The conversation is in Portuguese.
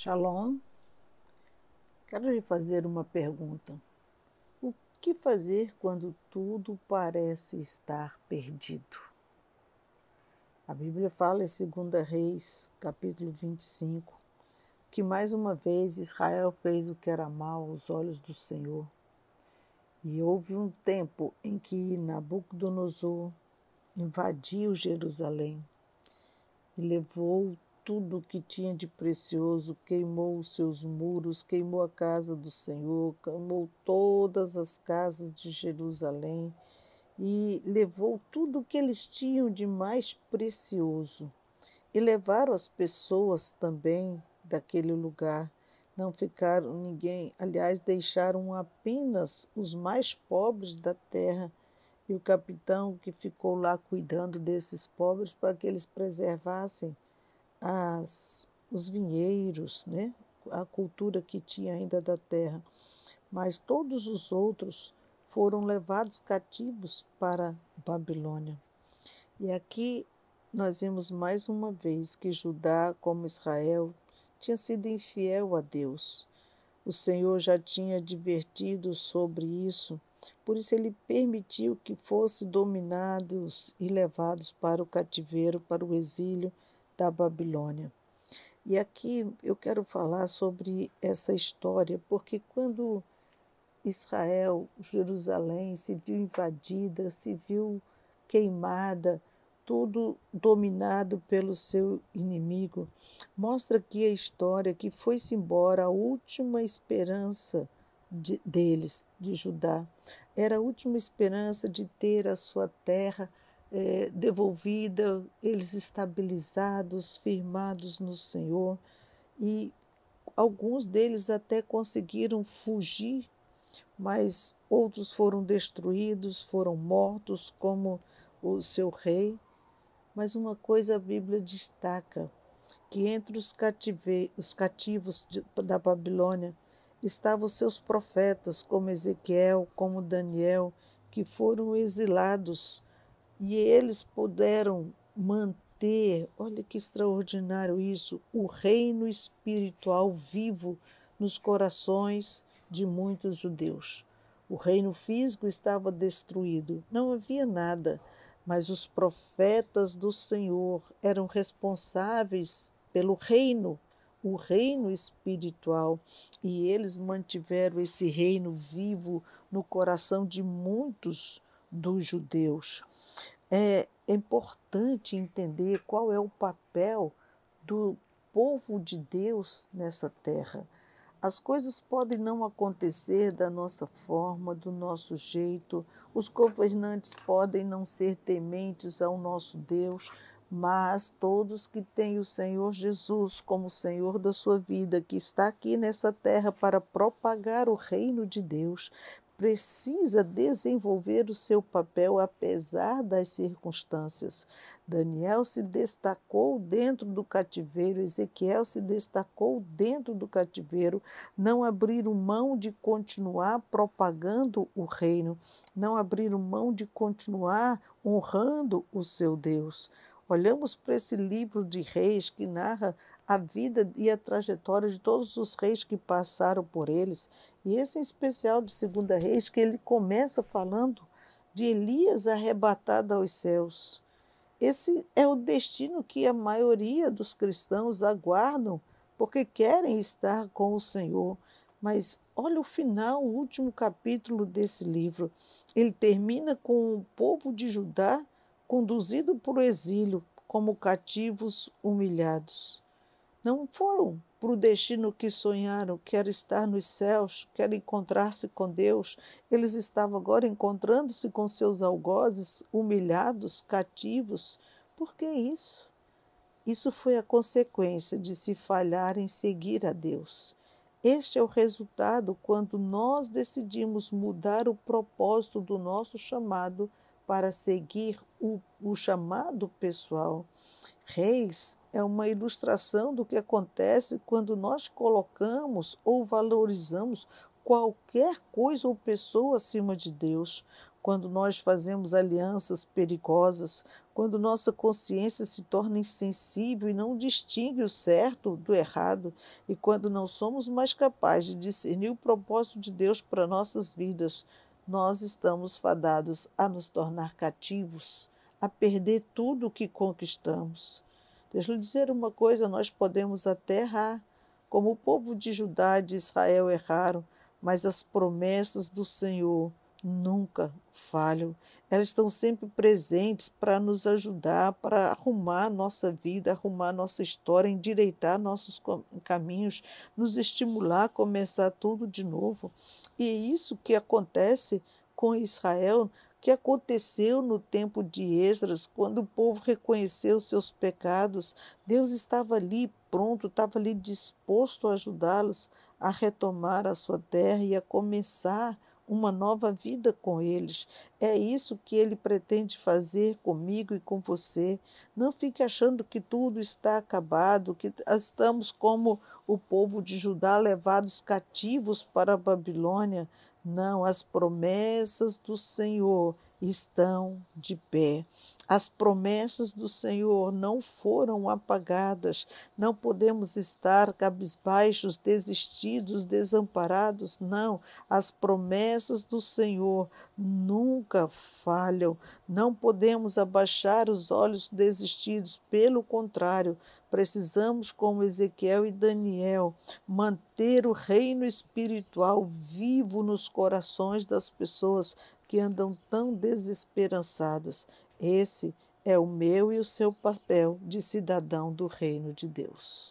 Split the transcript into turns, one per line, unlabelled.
Shalom. Quero lhe fazer uma pergunta. O que fazer quando tudo parece estar perdido? A Bíblia fala em 2 Reis, capítulo 25, que mais uma vez Israel fez o que era mal aos olhos do Senhor. E houve um tempo em que Nabucodonosor invadiu Jerusalém e levou tudo o que tinha de precioso, queimou os seus muros, queimou a casa do Senhor, queimou todas as casas de Jerusalém e levou tudo o que eles tinham de mais precioso. E levaram as pessoas também daquele lugar. Não ficaram ninguém, aliás, deixaram apenas os mais pobres da terra e o capitão que ficou lá cuidando desses pobres para que eles preservassem as, os vinheiros, né? a cultura que tinha ainda da terra. Mas todos os outros foram levados cativos para Babilônia. E aqui nós vemos mais uma vez que Judá, como Israel, tinha sido infiel a Deus. O Senhor já tinha advertido sobre isso, por isso ele permitiu que fossem dominados e levados para o cativeiro, para o exílio, da Babilônia. E aqui eu quero falar sobre essa história, porque quando Israel, Jerusalém, se viu invadida, se viu queimada, tudo dominado pelo seu inimigo, mostra aqui a história que foi-se embora a última esperança de, deles, de Judá. Era a última esperança de ter a sua terra é, devolvida, eles estabilizados, firmados no Senhor, e alguns deles até conseguiram fugir, mas outros foram destruídos, foram mortos, como o seu rei. Mas uma coisa a Bíblia destaca: que entre os, cative, os cativos de, da Babilônia estavam os seus profetas, como Ezequiel, como Daniel, que foram exilados e eles puderam manter, olha que extraordinário isso, o reino espiritual vivo nos corações de muitos judeus. O reino físico estava destruído, não havia nada, mas os profetas do Senhor eram responsáveis pelo reino, o reino espiritual, e eles mantiveram esse reino vivo no coração de muitos dos judeus. É importante entender qual é o papel do povo de Deus nessa terra. As coisas podem não acontecer da nossa forma, do nosso jeito, os governantes podem não ser tementes ao nosso Deus, mas todos que têm o Senhor Jesus como Senhor da sua vida, que está aqui nessa terra para propagar o reino de Deus, precisa desenvolver o seu papel apesar das circunstâncias. Daniel se destacou dentro do cativeiro, Ezequiel se destacou dentro do cativeiro, não abriram mão de continuar propagando o reino, não abriram mão de continuar honrando o seu Deus. Olhamos para esse livro de reis que narra a vida e a trajetória de todos os reis que passaram por eles, e esse em especial de Segunda Reis, que ele começa falando de Elias arrebatado aos céus. Esse é o destino que a maioria dos cristãos aguardam, porque querem estar com o Senhor. Mas olha o final, o último capítulo desse livro. Ele termina com o povo de Judá conduzido para o exílio como cativos humilhados. Não foram para o destino que sonharam, quer estar nos céus, quer encontrar-se com Deus. Eles estavam agora encontrando-se com seus algozes, humilhados, cativos. Por que isso? Isso foi a consequência de se falhar em seguir a Deus. Este é o resultado quando nós decidimos mudar o propósito do nosso chamado para seguir o, o chamado pessoal. Reis é uma ilustração do que acontece quando nós colocamos ou valorizamos qualquer coisa ou pessoa acima de Deus, quando nós fazemos alianças perigosas, quando nossa consciência se torna insensível e não distingue o certo do errado, e quando não somos mais capazes de discernir o propósito de Deus para nossas vidas, nós estamos fadados a nos tornar cativos, a perder tudo o que conquistamos. Deixa eu dizer uma coisa: nós podemos até errar, como o povo de Judá e de Israel erraram, mas as promessas do Senhor nunca falham. Elas estão sempre presentes para nos ajudar, para arrumar nossa vida, arrumar nossa história, endireitar nossos caminhos, nos estimular a começar tudo de novo. E é isso que acontece com Israel, que aconteceu no tempo de Esdras, quando o povo reconheceu seus pecados. Deus estava ali pronto, estava ali disposto a ajudá-los a retomar a sua terra e a começar uma nova vida com eles. É isso que ele pretende fazer comigo e com você. Não fique achando que tudo está acabado, que estamos como o povo de Judá levados cativos para a Babilônia. Não, as promessas do Senhor estão de pé. As promessas do Senhor não foram apagadas. Não podemos estar cabisbaixos, desistidos, desamparados. Não, as promessas do Senhor nunca falham. Não podemos abaixar os olhos desistidos. Pelo contrário, precisamos, como Ezequiel e Daniel, manter o reino espiritual vivo nos corações das pessoas que andam tão desesperançadas. Esse é o meu e o seu papel de cidadão do reino de Deus.